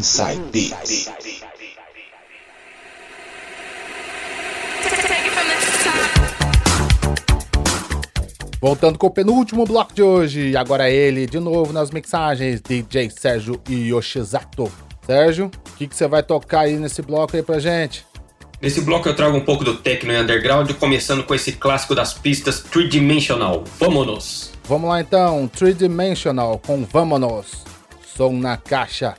Inside Beats. Voltando com o penúltimo bloco de hoje, agora ele de novo nas mixagens, DJ Sérgio Yoshizato. Sérgio, o que, que você vai tocar aí nesse bloco aí pra gente? Nesse bloco eu trago um pouco do techno e underground, começando com esse clássico das pistas Three Dimensional. Vamos! Vamos lá então, Three Dimensional com Vamos! Som na caixa.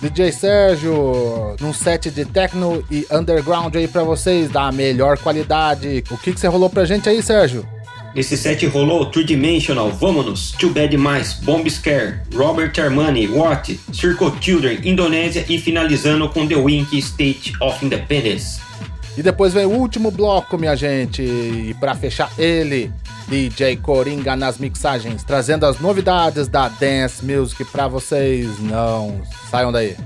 DJ Sérgio, num set de techno e underground aí para vocês, da melhor qualidade. O que, que você rolou pra gente aí, Sérgio? Esse set rolou Two Dimensional, Vamos, Too Bad Mais, Bomb Scare, Robert Armani, Watt, Circle Children, Indonésia e finalizando com The Wink State of Independence. E depois vem o último bloco, minha gente, e para fechar ele, DJ Coringa nas mixagens, trazendo as novidades da Dance Music para vocês. Não saiam daí.